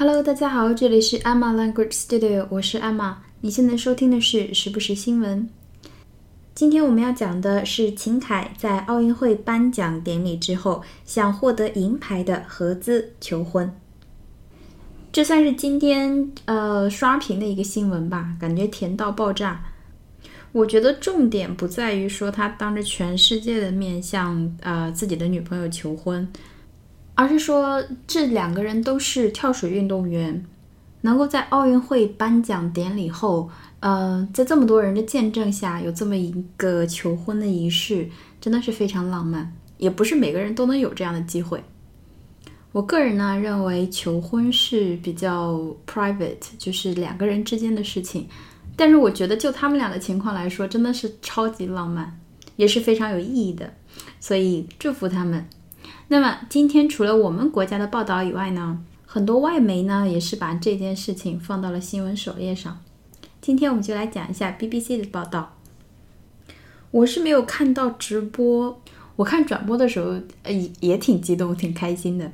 Hello，大家好，这里是 Emma Language Studio，我是 Emma。你现在收听的是时不时新闻。今天我们要讲的是秦凯在奥运会颁奖典礼之后向获得银牌的何姿求婚。这算是今天呃刷屏的一个新闻吧，感觉甜到爆炸。我觉得重点不在于说他当着全世界的面向呃自己的女朋友求婚，而是说这两个人都是跳水运动员，能够在奥运会颁奖典礼后，呃，在这么多人的见证下有这么一个求婚的仪式，真的是非常浪漫。也不是每个人都能有这样的机会。我个人呢认为求婚是比较 private，就是两个人之间的事情。但是我觉得，就他们俩的情况来说，真的是超级浪漫，也是非常有意义的，所以祝福他们。那么今天除了我们国家的报道以外呢，很多外媒呢也是把这件事情放到了新闻首页上。今天我们就来讲一下 BBC 的报道。我是没有看到直播，我看转播的时候，呃，也也挺激动、挺开心的。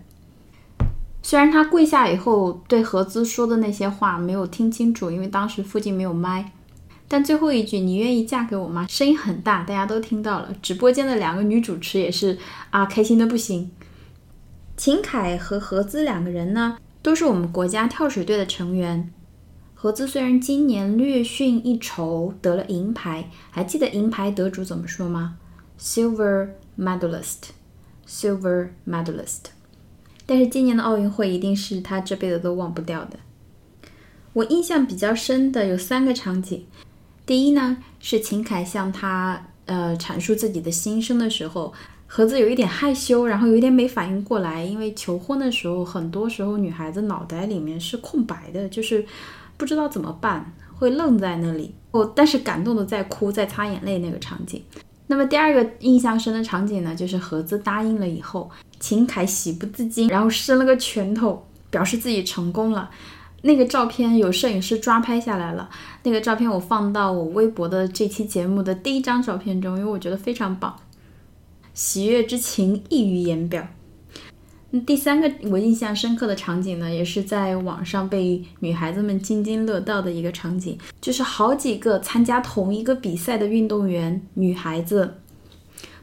虽然他跪下以后对何姿说的那些话没有听清楚，因为当时附近没有麦，但最后一句“你愿意嫁给我吗”声音很大，大家都听到了。直播间的两个女主持也是啊，开心的不行。秦凯和何姿两个人呢，都是我们国家跳水队的成员。何姿虽然今年略逊一筹，得了银牌，还记得银牌得主怎么说吗？Silver medalist，Silver medalist。但是今年的奥运会一定是他这辈子都忘不掉的。我印象比较深的有三个场景。第一呢，是秦凯向他呃阐述自己的心声的时候，何子有一点害羞，然后有一点没反应过来，因为求婚的时候，很多时候女孩子脑袋里面是空白的，就是不知道怎么办，会愣在那里。哦，但是感动的在哭，在擦眼泪那个场景。那么第二个印象深的场景呢，就是何子答应了以后。秦凯喜不自禁，然后伸了个拳头，表示自己成功了。那个照片有摄影师抓拍下来了。那个照片我放到我微博的这期节目的第一张照片中，因为我觉得非常棒，喜悦之情溢于言表。那第三个我印象深刻的场景呢，也是在网上被女孩子们津津乐道的一个场景，就是好几个参加同一个比赛的运动员女孩子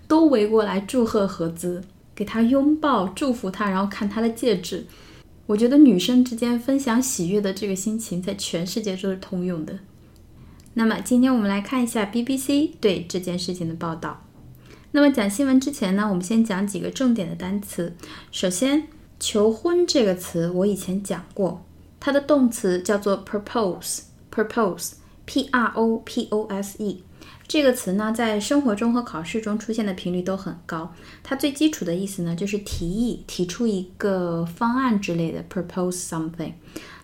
都围过来祝贺何姿。给他拥抱，祝福他，然后看他的戒指。我觉得女生之间分享喜悦的这个心情，在全世界都是通用的。那么，今天我们来看一下 BBC 对这件事情的报道。那么，讲新闻之前呢，我们先讲几个重点的单词。首先，求婚这个词我以前讲过，它的动词叫做 propose，propose，P-R-O-P-O-S-E。这个词呢，在生活中和考试中出现的频率都很高。它最基础的意思呢，就是提议、提出一个方案之类的，propose something。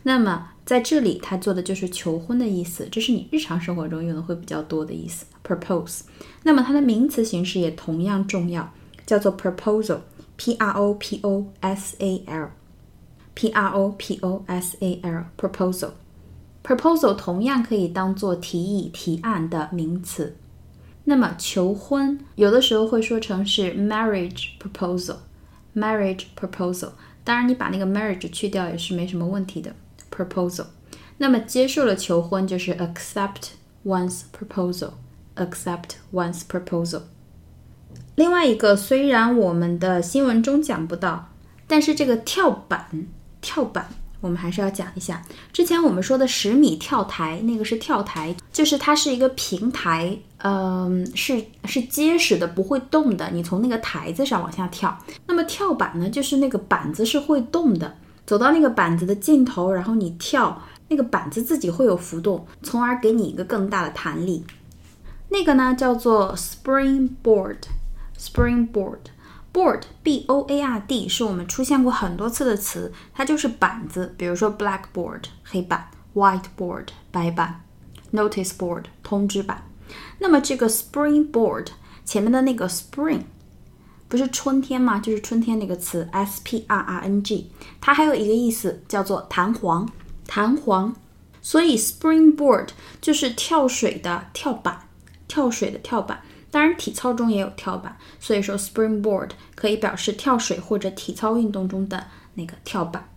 那么在这里，它做的就是求婚的意思，这是你日常生活中用的会比较多的意思，propose。那么它的名词形式也同样重要，叫做 proposal，p-r-o-p-o-s-a-l，p-r-o-p-o-s-a-l，proposal。Proposal 同样可以当做提议、提案的名词。那么求婚有的时候会说成是 marriage proposal，marriage proposal。当然，你把那个 marriage 去掉也是没什么问题的 proposal。那么接受了求婚就是 accept one's proposal，accept one's proposal。另外一个，虽然我们的新闻中讲不到，但是这个跳板，跳板。我们还是要讲一下，之前我们说的十米跳台，那个是跳台，就是它是一个平台，嗯，是是结实的，不会动的。你从那个台子上往下跳。那么跳板呢，就是那个板子是会动的，走到那个板子的尽头，然后你跳，那个板子自己会有浮动，从而给你一个更大的弹力。那个呢叫做 springboard，springboard。Board b o a r d 是我们出现过很多次的词，它就是板子，比如说 blackboard 黑板，whiteboard 白板，notice board 通知板。那么这个 springboard 前面的那个 spring 不是春天吗？就是春天那个词 s p r r n g，它还有一个意思叫做弹簧，弹簧。所以 springboard 就是跳水的跳板，跳水的跳板。当然，体操中也有跳板，所以说 springboard 可以表示跳水或者体操运动中的那个跳板。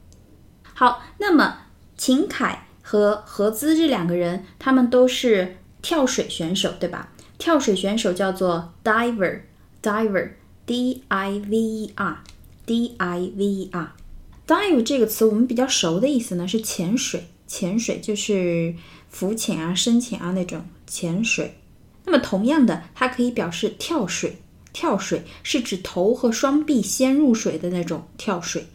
好，那么秦凯和何姿这两个人，他们都是跳水选手，对吧？跳水选手叫做 diver，diver，d i v e r，d i v e r。dive 这个词我们比较熟的意思呢是潜水，潜水就是浮潜啊、深潜啊那种潜水。那么同样的，它可以表示跳水，跳水是指头和双臂先入水的那种跳水。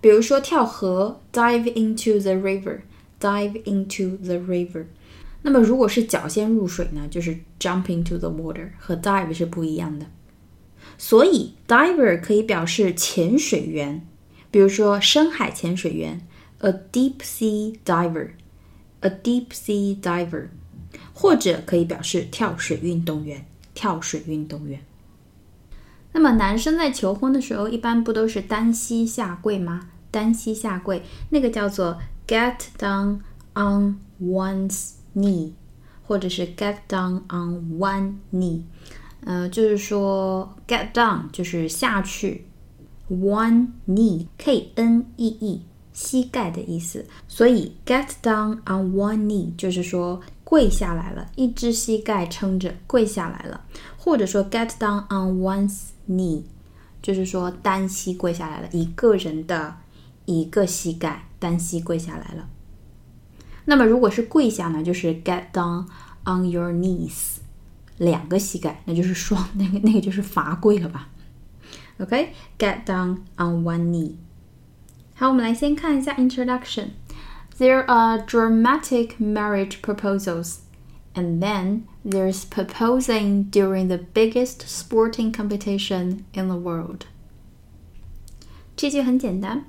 比如说跳河，dive into the river，dive into the river。那么如果是脚先入水呢，就是 jump into the water，和 dive 是不一样的。所以 diver 可以表示潜水员，比如说深海潜水员，a deep sea diver，a deep sea diver，或者可以表示跳水运动员，跳水运动员。那么男生在求婚的时候，一般不都是单膝下跪吗？单膝下跪，那个叫做 get down on one's knee，或者是 get down on one knee，呃，就是说 get down 就是下去，one knee k n e e 膝盖的意思，所以 get down on one knee 就是说跪下来了，一只膝盖撑着跪下来了，或者说 get down on one's knee 就是说单膝跪下来了，一个人的一个膝盖单膝跪下来了。那么如果是跪下呢，就是 get down on your knees，两个膝盖，那就是双，那个那个就是罚跪了吧？OK，get down on one knee。好，我们来先看一下 introduction。There are dramatic marriage proposals, and then there's proposing during the biggest sporting competition in the world。这句很简单。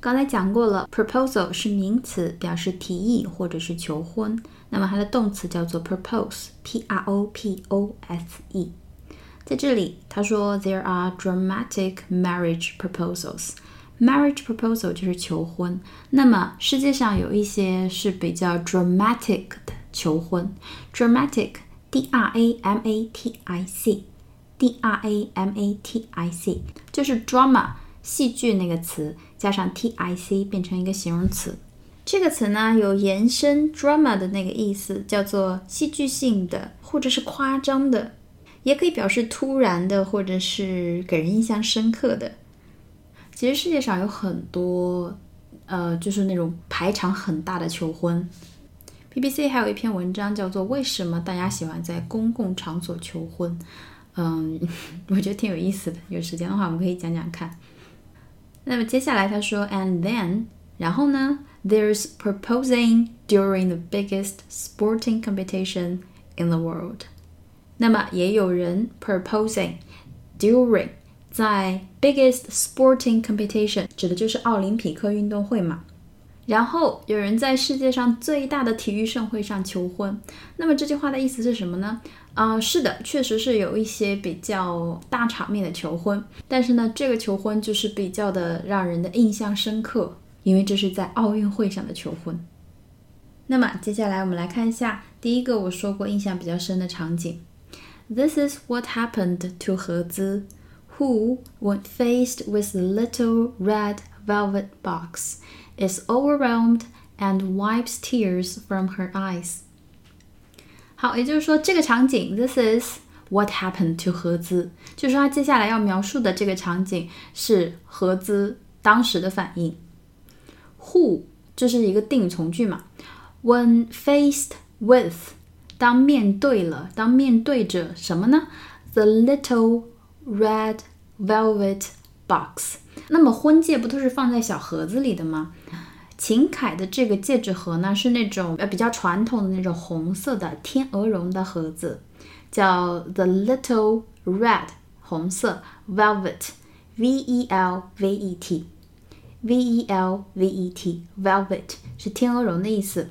刚才讲过了，proposal 是名词，表示提议或者是求婚。那么它的动词叫做 propose，p r o p o s e。在这里，他说 there are dramatic marriage proposals。 Marriage proposal 就是求婚。那么世界上有一些是比较 dramatic 的求婚，dramatic，d r a m a t i c，d r a m a t i c，就是 drama。戏剧那个词加上 t i c 变成一个形容词，这个词呢有延伸 drama 的那个意思，叫做戏剧性的或者是夸张的，也可以表示突然的或者是给人印象深刻的。其实世界上有很多，呃，就是那种排场很大的求婚。BBC 还有一篇文章叫做《为什么大家喜欢在公共场所求婚》，嗯，我觉得挺有意思的。有时间的话，我们可以讲讲看。那么接下来他说，and then，然后呢，there's proposing during the biggest sporting competition in the world。那么也有人 proposing during 在 biggest sporting competition 指的就是奥林匹克运动会嘛。然后有人在世界上最大的体育盛会上求婚。那么这句话的意思是什么呢？啊，是的，确实是有一些比较大场面的求婚，但是呢，这个求婚就是比较的让人的印象深刻，因为这是在奥运会上的求婚。那么接下来我们来看一下第一个我说过印象比较深的场景。This is what happened to 何姿 ，who, when faced with the little red velvet box, is overwhelmed and wipes tears from her eyes. 好，也就是说这个场景，This is what happened to 何姿，就是说他接下来要描述的这个场景是何姿当时的反应。Who 这是一个定从句嘛？When faced with，当面对了，当面对着什么呢？The little red velvet box。那么婚戒不都是放在小盒子里的吗？秦凯的这个戒指盒呢，是那种呃比较传统的那种红色的天鹅绒的盒子，叫 The Little Red 红色 Velvet，V E L V E T，V E L V E T Velvet 是天鹅绒的意思。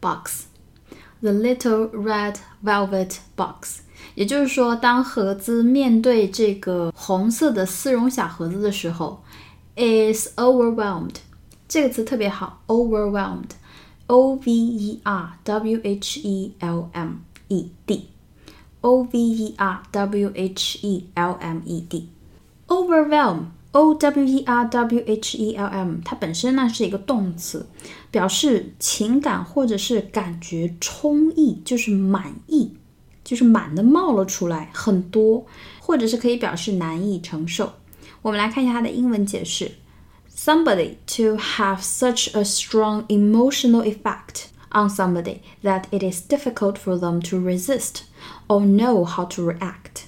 Box，The Little Red Velvet Box， 也就是说，当盒子面对这个红色的丝绒小盒子的时候，is overwhelmed。这个词特别好，overwhelmed，o v e r w h e l m e d，o v e r w h e l m e d，overwhelm O W E R W H E L M，它本身呢是一个动词，表示情感或者是感觉充溢，就是满意，就是满的冒了出来，很多，或者是可以表示难以承受。我们来看一下它的英文解释：Somebody to have such a strong emotional effect on somebody that it is difficult for them to resist or know how to react。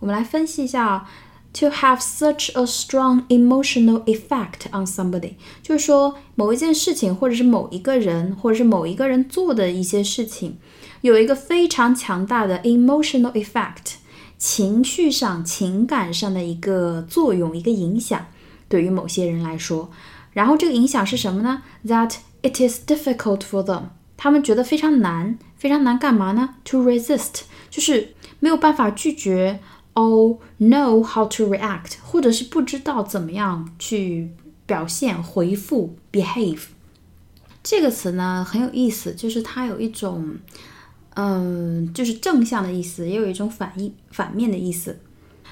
我们来分析一下啊。To have such a strong emotional effect on somebody，就是说某一件事情，或者是某一个人，或者是某一个人做的一些事情， 有一个非常强大的 emotional effect，情绪上、情感上的一个作用、一个影响，对于某些人来说。然后这个影响是什么呢？That it is difficult for them，他们觉得非常难，非常难干嘛呢？To resist，就是没有办法拒绝。or know how to react，或者是不知道怎么样去表现、回复、behave。这个词呢很有意思，就是它有一种，嗯，就是正向的意思，也有一种反义、反面的意思。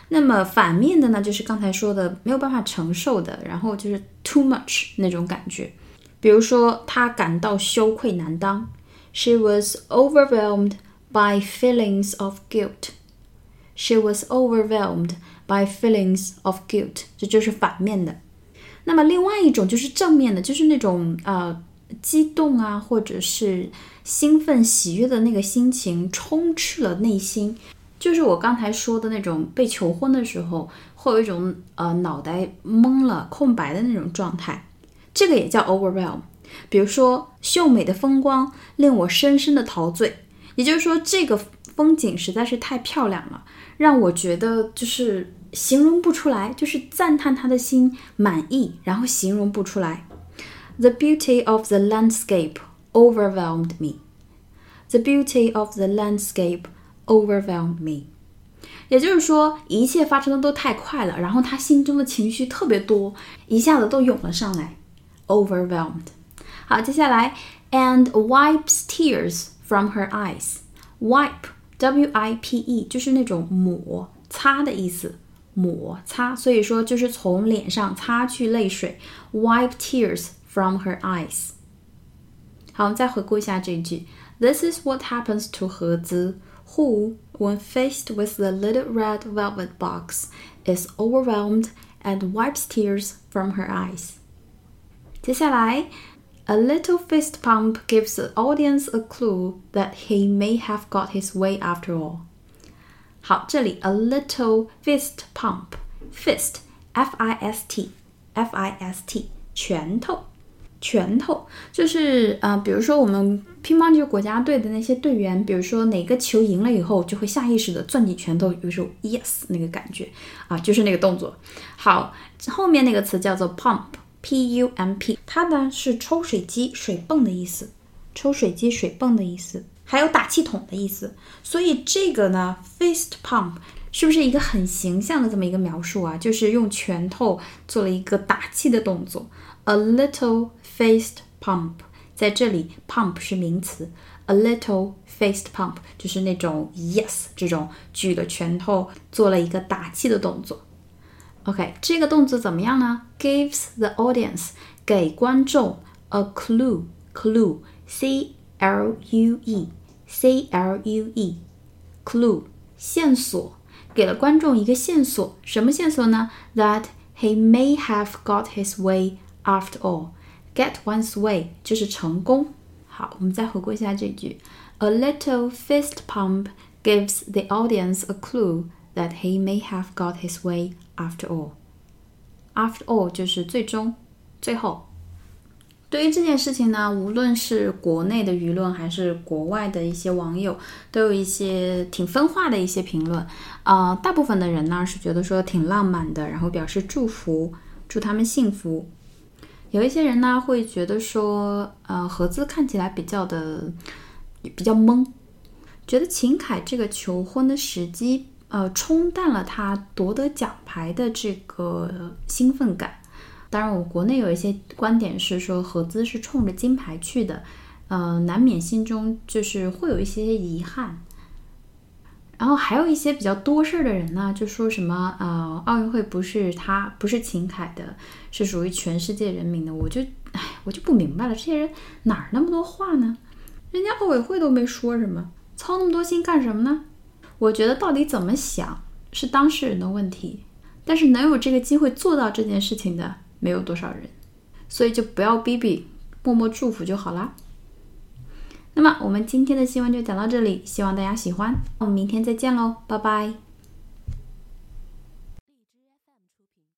那么反面的呢，就是刚才说的没有办法承受的，然后就是 too much 那种感觉。比如说，他感到羞愧难当，She was overwhelmed by feelings of guilt。She was overwhelmed by feelings of guilt，这就是反面的。那么另外一种就是正面的，就是那种呃激动啊，或者是兴奋、喜悦的那个心情充斥了内心，就是我刚才说的那种被求婚的时候会有一种呃脑袋懵了、空白的那种状态，这个也叫 overwhelm。比如说，秀美的风光令我深深的陶醉，也就是说，这个风景实在是太漂亮了。让我觉得就是形容不出来，就是赞叹他的心满意，然后形容不出来。The beauty of the landscape overwhelmed me. The beauty of the landscape overwhelmed me. 也就是说，一切发生的都太快了，然后他心中的情绪特别多，一下子都涌了上来。Overwhelmed。好，接下来，and wipes tears from her eyes. Wipe W I P E 就是那种抹擦的意思，抹擦，所以说就是从脸上擦去泪水，wipe tears from her eyes。 好，我们再回顾一下这句，This is what happens to 何姿，who when faced with the little red velvet box is overwhelmed and wipes tears from her eyes。接下来。A little fist pump gives the audience a clue that he may have got his way after all. 好，这里 a little fist pump，fist f i s t f i s t 拳头， 拳头就是呃，比如说我们乒乓球国家队的那些队员，比如说哪个球赢了以后，就会下意识的攥紧拳头，有一种 yes 那个感觉啊，就是那个动作。好，后面那个词叫做 pump。P U M P，它呢是抽水机、水泵的意思，抽水机、水泵的意思，还有打气筒的意思。所以这个呢，fist pump 是不是一个很形象的这么一个描述啊？就是用拳头做了一个打气的动作。A little fist pump，在这里 pump 是名词，a little fist pump 就是那种 yes 这种举了拳头做了一个打气的动作。OK，这个动词怎么样呢？Gives the audience 给观众 a clue，clue，c l u e，c l u e，clue 线索，给了观众一个线索，什么线索呢？That he may have got his way after all。 Get one's way 就是成功。好，我们再回顾一下这句：A little fist pump gives the audience a clue that he may have got his way After all, after all 就是最终、最后。对于这件事情呢，无论是国内的舆论还是国外的一些网友，都有一些挺分化的一些评论。啊，大部分的人呢是觉得说挺浪漫的，然后表示祝福，祝他们幸福。有一些人呢会觉得说，呃，合资看起来比较的比较懵，觉得秦凯这个求婚的时机。呃，冲淡了他夺得奖牌的这个兴奋感。当然，我国内有一些观点是说，何姿是冲着金牌去的，呃，难免心中就是会有一些遗憾。然后还有一些比较多事儿的人呢，就说什么呃，奥运会不是他不是秦凯的，是属于全世界人民的。我就哎，我就不明白了，这些人哪儿那么多话呢？人家奥委会都没说什么，操那么多心干什么呢？我觉得到底怎么想是当事人的问题，但是能有这个机会做到这件事情的没有多少人，所以就不要逼逼，默默祝福就好啦。那么我们今天的新闻就讲到这里，希望大家喜欢。我们明天再见喽，拜拜。